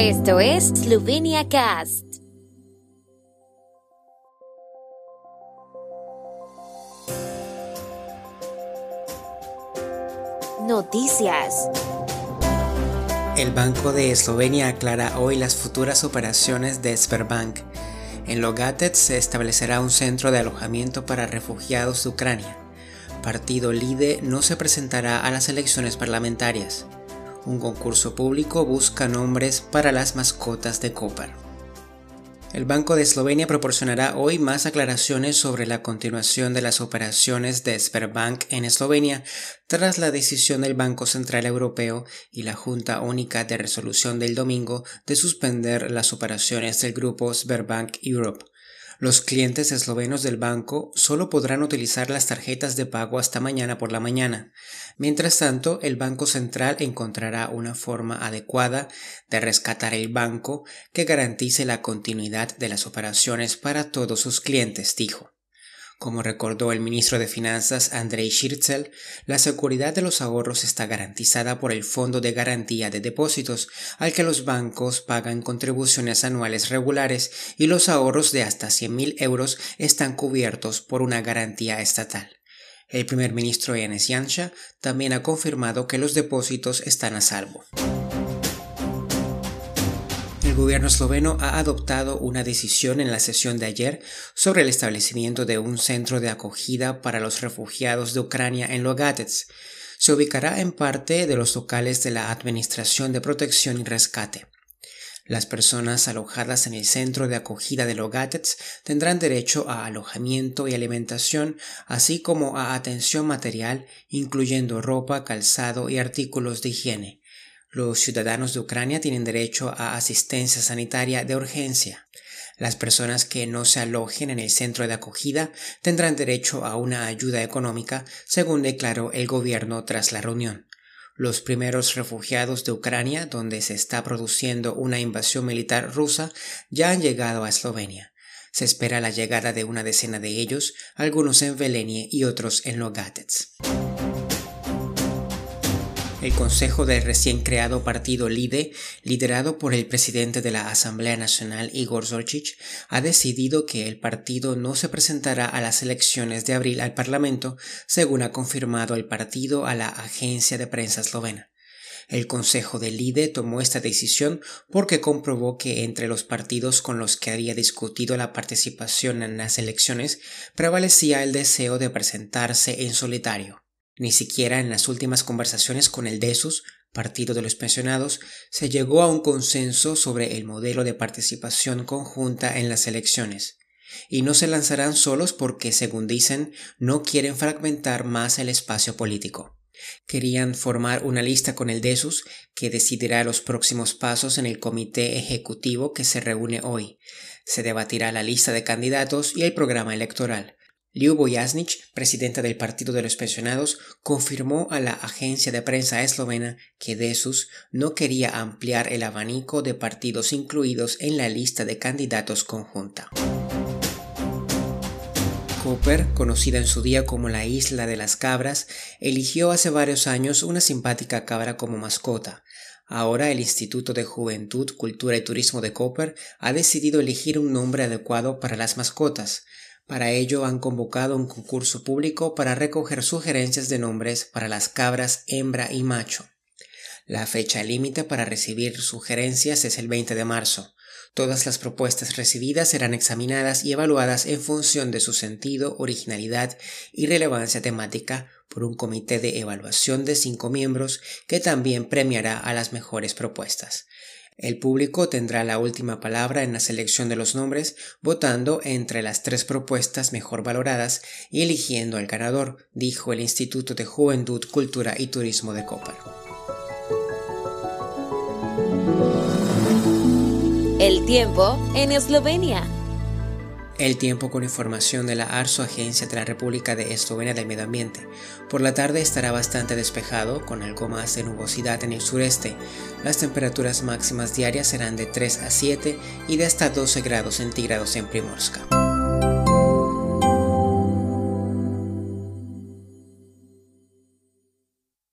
Esto es Slovenia Cast. Noticias. El Banco de Eslovenia aclara hoy las futuras operaciones de Sberbank. En Logatec se establecerá un centro de alojamiento para refugiados de Ucrania. Partido LIDE no se presentará a las elecciones parlamentarias. Un concurso público busca nombres para las mascotas de Copper. El Banco de Eslovenia proporcionará hoy más aclaraciones sobre la continuación de las operaciones de Sberbank en Eslovenia tras la decisión del Banco Central Europeo y la Junta Única de Resolución del domingo de suspender las operaciones del grupo Sberbank Europe. Los clientes eslovenos del banco solo podrán utilizar las tarjetas de pago hasta mañana por la mañana. Mientras tanto, el Banco Central encontrará una forma adecuada de rescatar el banco que garantice la continuidad de las operaciones para todos sus clientes, dijo. Como recordó el ministro de Finanzas Andrei Shirtzel, la seguridad de los ahorros está garantizada por el Fondo de Garantía de Depósitos, al que los bancos pagan contribuciones anuales regulares y los ahorros de hasta 100.000 euros están cubiertos por una garantía estatal. El primer ministro Yanis Yansha también ha confirmado que los depósitos están a salvo gobierno esloveno ha adoptado una decisión en la sesión de ayer sobre el establecimiento de un centro de acogida para los refugiados de Ucrania en Logatec. Se ubicará en parte de los locales de la Administración de Protección y Rescate. Las personas alojadas en el centro de acogida de Logatec tendrán derecho a alojamiento y alimentación, así como a atención material, incluyendo ropa, calzado y artículos de higiene. Los ciudadanos de Ucrania tienen derecho a asistencia sanitaria de urgencia. Las personas que no se alojen en el centro de acogida tendrán derecho a una ayuda económica, según declaró el gobierno tras la reunión. Los primeros refugiados de Ucrania, donde se está produciendo una invasión militar rusa, ya han llegado a Eslovenia. Se espera la llegada de una decena de ellos, algunos en Velenie y otros en Logatec. El Consejo del recién creado partido LIDE, liderado por el presidente de la Asamblea Nacional Igor Zorchich, ha decidido que el partido no se presentará a las elecciones de abril al Parlamento, según ha confirmado el partido a la agencia de prensa eslovena. El Consejo del LIDE tomó esta decisión porque comprobó que entre los partidos con los que había discutido la participación en las elecciones prevalecía el deseo de presentarse en solitario. Ni siquiera en las últimas conversaciones con el DESUS, Partido de los Pensionados, se llegó a un consenso sobre el modelo de participación conjunta en las elecciones. Y no se lanzarán solos porque, según dicen, no quieren fragmentar más el espacio político. Querían formar una lista con el DESUS que decidirá los próximos pasos en el comité ejecutivo que se reúne hoy. Se debatirá la lista de candidatos y el programa electoral. Liu Boyasnich, presidenta del Partido de los Pensionados, confirmó a la agencia de prensa eslovena que Desus no quería ampliar el abanico de partidos incluidos en la lista de candidatos conjunta. Cooper, conocida en su día como la Isla de las Cabras, eligió hace varios años una simpática cabra como mascota. Ahora el Instituto de Juventud, Cultura y Turismo de Cooper ha decidido elegir un nombre adecuado para las mascotas. Para ello han convocado un concurso público para recoger sugerencias de nombres para las cabras hembra y macho. La fecha límite para recibir sugerencias es el 20 de marzo. Todas las propuestas recibidas serán examinadas y evaluadas en función de su sentido, originalidad y relevancia temática por un comité de evaluación de cinco miembros que también premiará a las mejores propuestas. El público tendrá la última palabra en la selección de los nombres, votando entre las tres propuestas mejor valoradas y eligiendo al ganador, dijo el Instituto de Juventud, Cultura y Turismo de Koper. El tiempo en Eslovenia. El tiempo con información de la ARSO, Agencia de la República de Eslovenia del Medio Ambiente. Por la tarde estará bastante despejado, con algo más de nubosidad en el sureste. Las temperaturas máximas diarias serán de 3 a 7 y de hasta 12 grados centígrados en Primorska.